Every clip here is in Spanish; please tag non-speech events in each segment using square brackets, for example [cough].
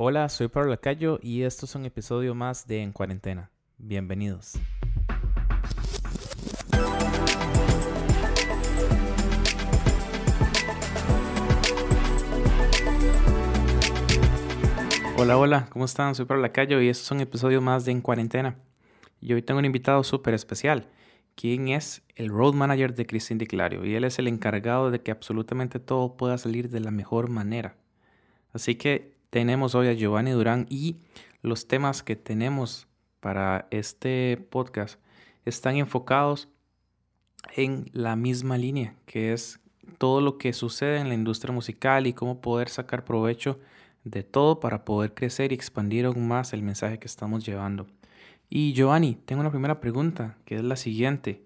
Hola, soy Pablo Lacayo y esto es un episodio más de En Cuarentena. Bienvenidos. Hola, hola, ¿cómo están? Soy Pablo Lacayo y esto es un episodio más de En Cuarentena. Y hoy tengo un invitado súper especial, quien es el Road Manager de Cristín Clario y él es el encargado de que absolutamente todo pueda salir de la mejor manera. Así que tenemos hoy a Giovanni Durán y los temas que tenemos para este podcast están enfocados en la misma línea, que es todo lo que sucede en la industria musical y cómo poder sacar provecho de todo para poder crecer y expandir aún más el mensaje que estamos llevando. Y Giovanni, tengo una primera pregunta, que es la siguiente.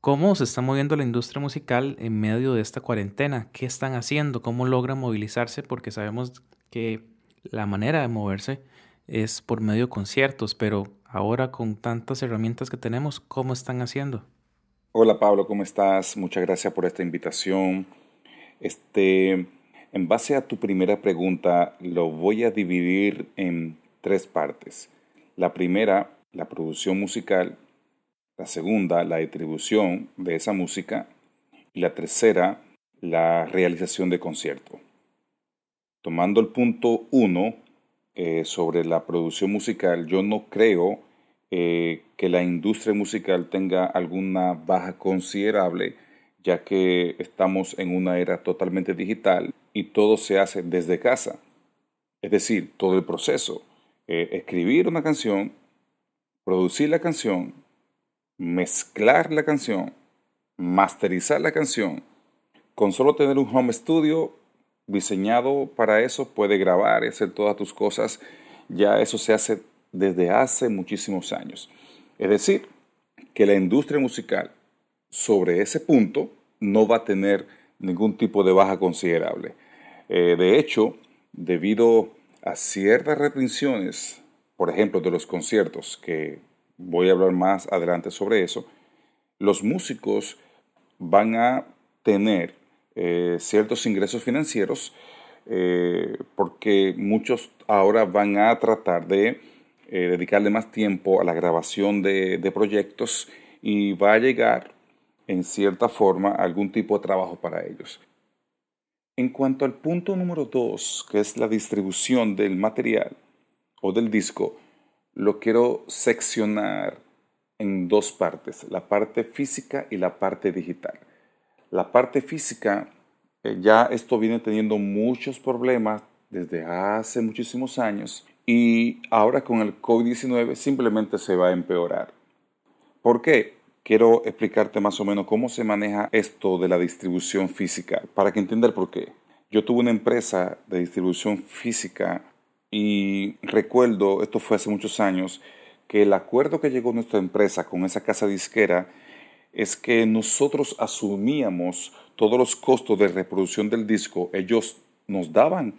¿Cómo se está moviendo la industria musical en medio de esta cuarentena? ¿Qué están haciendo? ¿Cómo logran movilizarse? Porque sabemos que la manera de moverse es por medio de conciertos, pero ahora con tantas herramientas que tenemos, ¿cómo están haciendo? Hola Pablo, ¿cómo estás? Muchas gracias por esta invitación. Este, en base a tu primera pregunta, lo voy a dividir en tres partes. La primera, la producción musical. La segunda, la distribución de esa música. Y la tercera, la realización de concierto. Tomando el punto uno eh, sobre la producción musical, yo no creo eh, que la industria musical tenga alguna baja considerable, ya que estamos en una era totalmente digital y todo se hace desde casa. Es decir, todo el proceso. Eh, escribir una canción, producir la canción, mezclar la canción, masterizar la canción, con solo tener un home studio diseñado para eso, puede grabar y hacer todas tus cosas, ya eso se hace desde hace muchísimos años. Es decir, que la industria musical sobre ese punto no va a tener ningún tipo de baja considerable. Eh, de hecho, debido a ciertas restricciones, por ejemplo, de los conciertos, que voy a hablar más adelante sobre eso, los músicos van a tener eh, ciertos ingresos financieros eh, porque muchos ahora van a tratar de eh, dedicarle más tiempo a la grabación de, de proyectos y va a llegar en cierta forma algún tipo de trabajo para ellos. En cuanto al punto número dos, que es la distribución del material o del disco, lo quiero seccionar en dos partes, la parte física y la parte digital. La parte física, eh, ya esto viene teniendo muchos problemas desde hace muchísimos años y ahora con el COVID-19 simplemente se va a empeorar. ¿Por qué? Quiero explicarte más o menos cómo se maneja esto de la distribución física para que entiendas por qué. Yo tuve una empresa de distribución física y recuerdo, esto fue hace muchos años, que el acuerdo que llegó nuestra empresa con esa casa disquera es que nosotros asumíamos todos los costos de reproducción del disco, ellos nos daban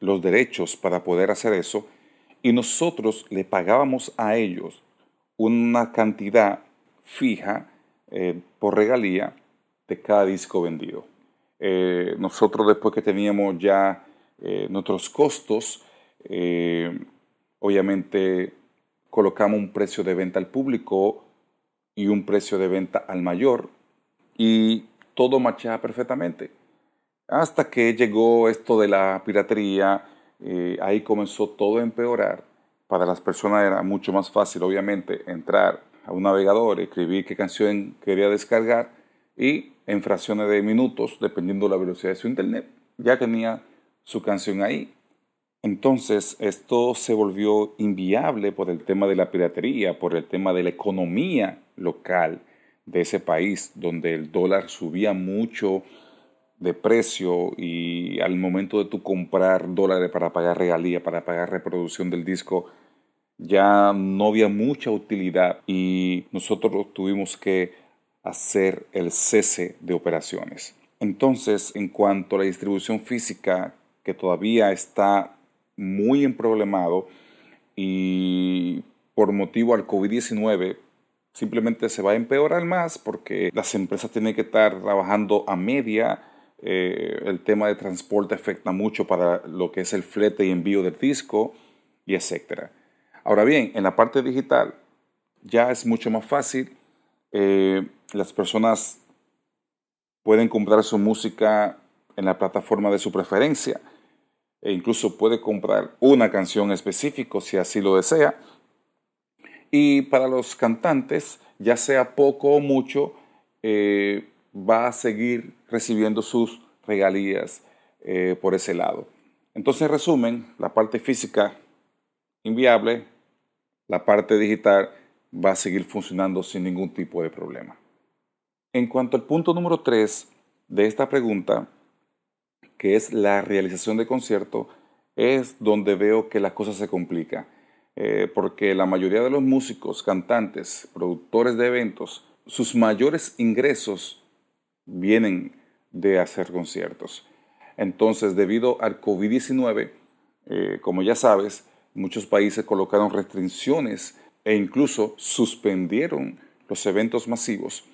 los derechos para poder hacer eso y nosotros le pagábamos a ellos una cantidad fija eh, por regalía de cada disco vendido. Eh, nosotros después que teníamos ya eh, nuestros costos, obviamente colocamos un precio de venta al público y un precio de venta al mayor y todo marchaba perfectamente. Hasta que llegó esto de la piratería, eh, ahí comenzó todo a empeorar. Para las personas era mucho más fácil, obviamente, entrar a un navegador, escribir qué canción quería descargar y en fracciones de minutos, dependiendo de la velocidad de su internet, ya tenía su canción ahí. Entonces, esto se volvió inviable por el tema de la piratería, por el tema de la economía local de ese país, donde el dólar subía mucho de precio y al momento de tu comprar dólares para pagar regalía, para pagar reproducción del disco, ya no había mucha utilidad y nosotros tuvimos que hacer el cese de operaciones. Entonces, en cuanto a la distribución física, que todavía está muy emproblemado y por motivo al COVID-19 simplemente se va a empeorar más porque las empresas tienen que estar trabajando a media, eh, el tema de transporte afecta mucho para lo que es el flete y envío del disco y etcétera. Ahora bien, en la parte digital ya es mucho más fácil. Eh, las personas pueden comprar su música en la plataforma de su preferencia e incluso puede comprar una canción específica si así lo desea. Y para los cantantes, ya sea poco o mucho, eh, va a seguir recibiendo sus regalías eh, por ese lado. Entonces, en resumen, la parte física inviable, la parte digital va a seguir funcionando sin ningún tipo de problema. En cuanto al punto número 3 de esta pregunta, que es la realización de concierto, es donde veo que la cosa se complica. Eh, porque la mayoría de los músicos, cantantes, productores de eventos, sus mayores ingresos vienen de hacer conciertos. Entonces, debido al COVID-19, eh, como ya sabes, muchos países colocaron restricciones e incluso suspendieron los eventos masivos.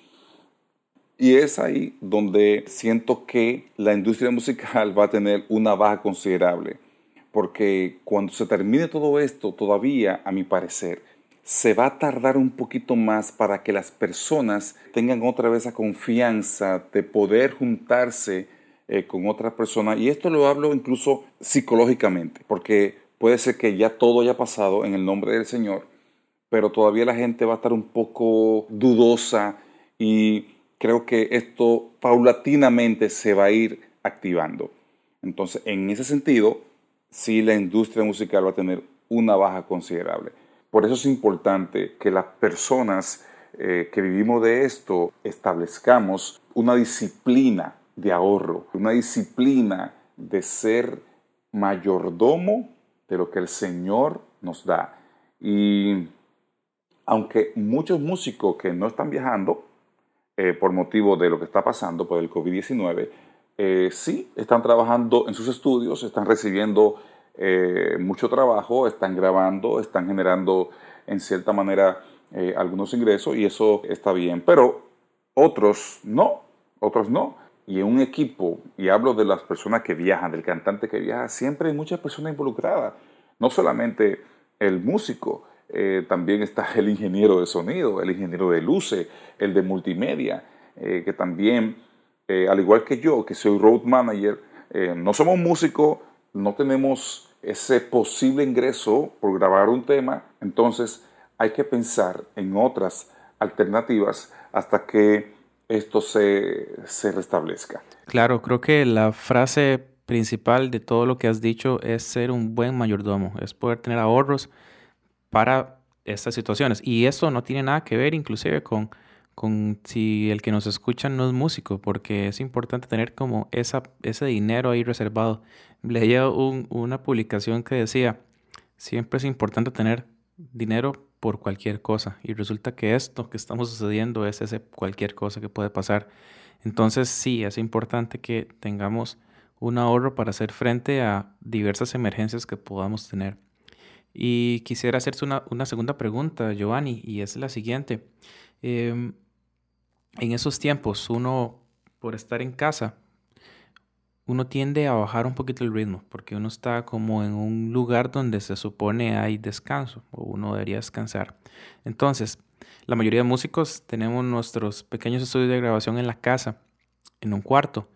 Y es ahí donde siento que la industria [laughs] musical va a tener una baja considerable, porque cuando se termine todo esto, todavía, a mi parecer, se va a tardar un poquito más para que las personas tengan otra vez esa confianza de poder juntarse eh, con otras personas. Y esto lo hablo incluso psicológicamente, porque puede ser que ya todo haya pasado en el nombre del Señor, pero todavía la gente va a estar un poco dudosa y creo que esto paulatinamente se va a ir activando. Entonces, en ese sentido, sí la industria musical va a tener una baja considerable. Por eso es importante que las personas eh, que vivimos de esto establezcamos una disciplina de ahorro, una disciplina de ser mayordomo de lo que el Señor nos da. Y aunque muchos músicos que no están viajando eh, por motivo de lo que está pasando por el COVID-19, eh, sí están trabajando en sus estudios, están recibiendo eh, mucho trabajo, están grabando, están generando en cierta manera algunos ingresos y eso está bien, pero otros no, otros no. Y en un equipo, y hablo de las personas que viajan, del cantante que viaja, siempre hay muchas personas involucradas, no solamente el músico, eh, también está el ingeniero de sonido, el ingeniero de luces, el de multimedia, eh, que también, eh, al igual que yo, que soy road manager, no somos músicos, no tenemos ese posible ingreso por grabar un tema, entonces hay que pensar en otras alternativas hasta que esto se, se restablezca. Claro, creo que la frase principal de todo lo que has dicho es ser un buen mayordomo, es poder tener ahorros para estas situaciones. Y eso no tiene nada que ver inclusive con, con si el que nos escucha no es músico, porque es importante tener como esa, ese dinero ahí reservado. Leía una publicación que decía, siempre es importante tener dinero por cualquier cosa. Y resulta que esto que estamos sucediendo es ese cualquier cosa que puede pasar. Entonces sí, es importante que tengamos un ahorro para hacer frente a diversas emergencias que podamos tener. Y quisiera hacerte una, segunda pregunta, Giovanni, y es la siguiente. Em, en esos tiempos, uno, por estar en casa, uno tiende a bajar un poquito el ritmo, porque uno está como en un lugar donde se supone hay descanso, o uno debería descansar. Entonces, la mayoría de músicos tenemos nuestros pequeños estudios de grabación en la casa, en un cuarto.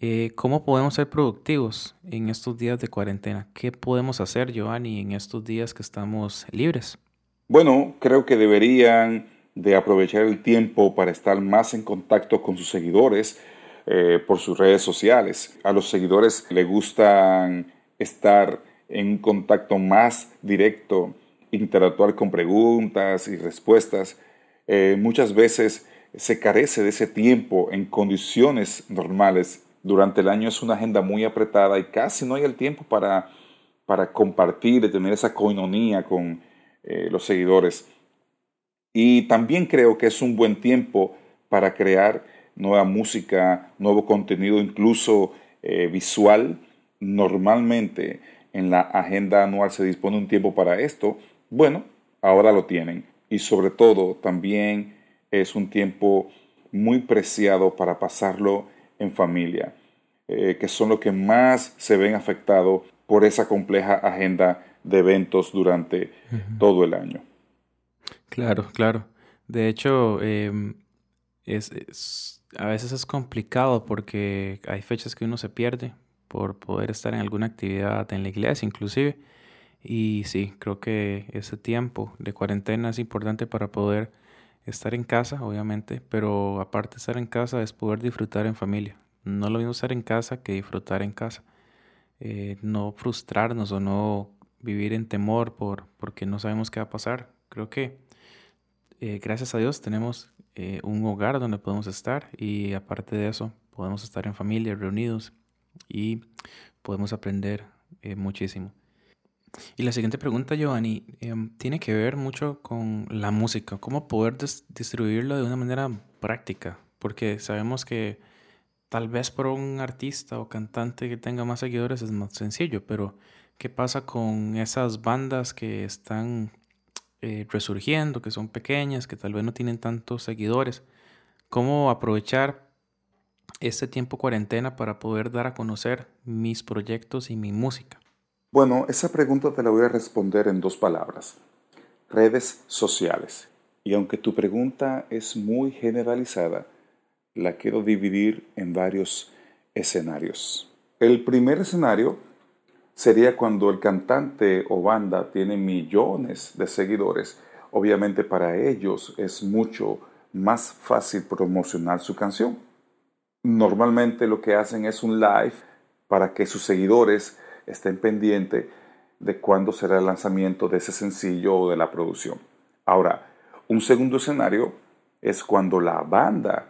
Eh, ¿Cómo podemos ser productivos en estos días de cuarentena? ¿Qué podemos hacer, Giovanni, en estos días que estamos libres? Bueno, creo que deberían de aprovechar el tiempo para estar más en contacto con sus seguidores eh, por sus redes sociales. A los seguidores les gustan estar en un contacto más directo, interactuar con preguntas y respuestas. Eh, muchas veces se carece de ese tiempo en condiciones normales durante el año es una agenda muy apretada y casi no hay el tiempo para, para compartir, y tener esa coinonía con eh, los seguidores. Y también creo que es un buen tiempo para crear nueva música, nuevo contenido, incluso eh, visual. Normalmente en la agenda anual se dispone un tiempo para esto. Bueno, ahora lo tienen. Y sobre todo también es un tiempo muy preciado para pasarlo en familia. eh, que son los que más se ven afectados por esa compleja agenda de eventos durante todo el año. Claro, claro. De hecho, em, es, a veces es complicado porque hay fechas que uno se pierde por poder estar en alguna actividad en la iglesia inclusive. Y sí, creo que ese tiempo de cuarentena es importante para poder estar en casa, obviamente, pero aparte de estar en casa es poder disfrutar en familia. No lo mismo estar en casa que disfrutar en casa. Eh, no frustrarnos o no vivir en temor por porque no sabemos qué va a pasar. Creo que eh, gracias a Dios tenemos eh, un hogar donde podemos estar y aparte de eso podemos estar en familia, reunidos y podemos aprender muchísimo. Y la siguiente pregunta, Giovanni, em, tiene que ver mucho con la música, cómo poder distribuirlo de una manera práctica, porque sabemos que tal vez por un artista o cantante que tenga más seguidores es más sencillo, pero ¿qué pasa con esas bandas que están eh, resurgiendo, que son pequeñas, que tal vez no tienen tantos seguidores? ¿Cómo aprovechar este tiempo cuarentena para poder dar a conocer mis proyectos y mi música? Bueno, esa pregunta te la voy a responder en dos palabras. Redes sociales. Y aunque tu pregunta es muy generalizada, la quiero dividir en varios escenarios. El primer escenario sería cuando el cantante o banda tiene millones de seguidores. Obviamente para ellos es mucho más fácil promocionar su canción. Normalmente lo que hacen es un live para que sus seguidores estén pendientes de cuándo será el lanzamiento de ese sencillo o de la producción. Ahora, un segundo escenario es cuando la banda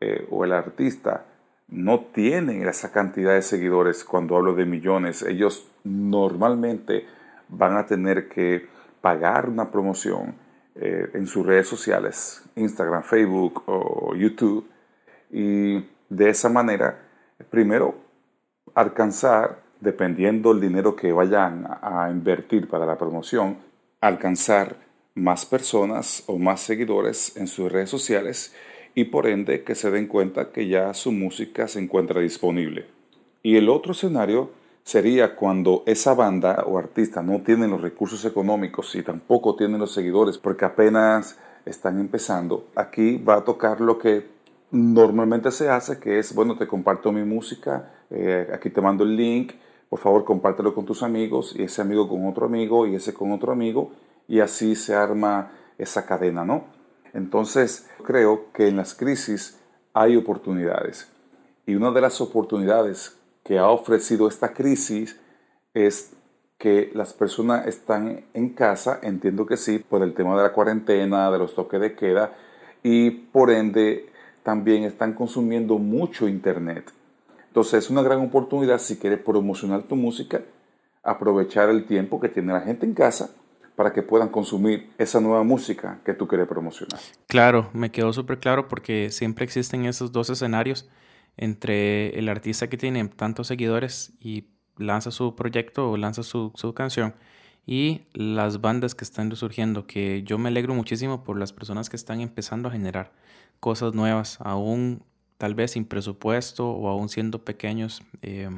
eh, o el artista no tienen esa cantidad de seguidores, cuando hablo de millones, ellos normalmente van a tener que pagar una promoción eh, en sus redes sociales, Instagram, Facebook o YouTube, y de esa manera, primero, alcanzar dependiendo el dinero que vayan a invertir para la promoción, alcanzar más personas o más seguidores en sus redes sociales y por ende que se den cuenta que ya su música se encuentra disponible. Y el otro escenario sería cuando esa banda o artista no tienen los recursos económicos y tampoco tienen los seguidores porque apenas están empezando. Aquí va a tocar lo que normalmente se hace, que es, bueno, te comparto mi música, eh, aquí te mando el link, por favor compártelo con tus amigos y ese amigo con otro amigo y ese con otro amigo y así se arma esa cadena, ¿no? Entonces creo que en las crisis hay oportunidades y una de las oportunidades que ha ofrecido esta crisis es que las personas están en casa, entiendo que sí, por el tema de la cuarentena, de los toques de queda y por ende también están consumiendo mucho internet. Entonces es una gran oportunidad si quieres promocionar tu música, aprovechar el tiempo que tiene la gente en casa para que puedan consumir esa nueva música que tú quieres promocionar. Claro, me quedó súper claro porque siempre existen esos dos escenarios entre el artista que tiene tantos seguidores y lanza su proyecto o lanza su, su canción y las bandas que están resurgiendo, que yo me alegro muchísimo por las personas que están empezando a generar cosas nuevas, aún tal vez sin presupuesto o aún siendo pequeños, eh,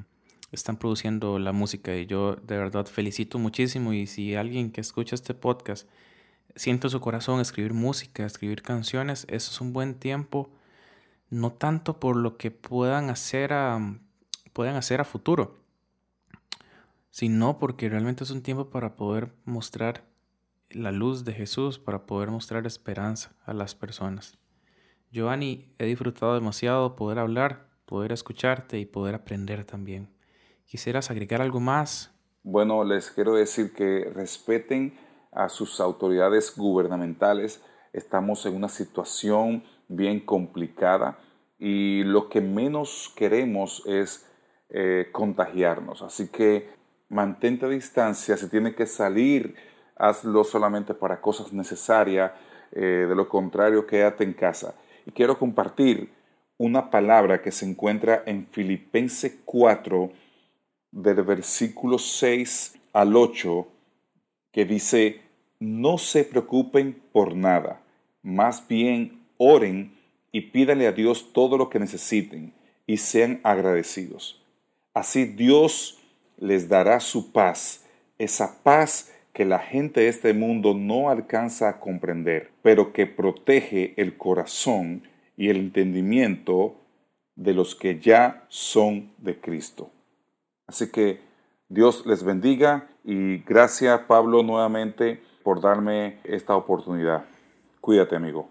están produciendo la música y yo de verdad felicito muchísimo y si alguien que escucha este podcast siente su corazón escribir música, escribir canciones, eso es un buen tiempo, no tanto por lo que puedan hacer a, puedan hacer a futuro, sino porque realmente es un tiempo para poder mostrar la luz de Jesús, para poder mostrar esperanza a las personas. Giovanni, he disfrutado demasiado poder hablar, poder escucharte y poder aprender también. ¿Quisieras agregar algo más? Bueno, les quiero decir que respeten a sus autoridades gubernamentales. Estamos en una situación bien complicada y lo que menos queremos es eh, contagiarnos. Así que mantente a distancia. Si tiene que salir, hazlo solamente para cosas necesarias. Eh, de lo contrario, quédate en casa. Y quiero compartir una palabra que se encuentra en Filipenses 4, del versículo 6 al 8, que dice, no se preocupen por nada, más bien oren y pídale a Dios todo lo que necesiten. y sean agradecidos. Así Dios les dará su paz, esa paz que la gente de este mundo no alcanza a comprender, pero que protege el corazón y el entendimiento de los que ya son de Cristo. Así que Dios les bendiga y gracias Pablo nuevamente por darme esta oportunidad. Cuídate amigo.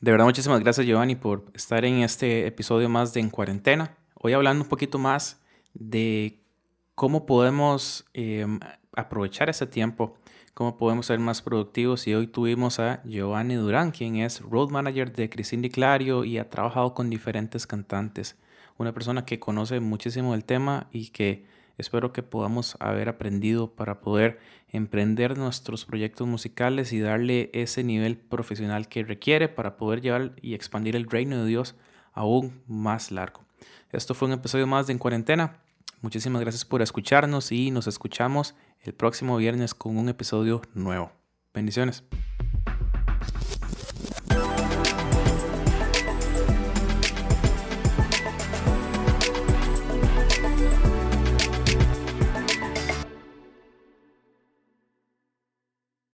De verdad muchísimas gracias Giovanni por estar en este episodio más de En Cuarentena. Hoy hablando un poquito más de cómo podemos em, aprovechar ese tiempo, cómo podemos ser más productivos. Y hoy tuvimos a Giovanni Durán, quien es Road Manager de Cristina Clario y ha trabajado con diferentes cantantes. Una persona que conoce muchísimo el tema y que espero que podamos haber aprendido para poder emprender nuestros proyectos musicales y darle ese nivel profesional que requiere para poder llevar y expandir el reino de Dios aún más largo. Esto fue un episodio más de En Cuarentena. Muchísimas gracias por escucharnos y nos escuchamos el próximo viernes con un episodio nuevo. Bendiciones.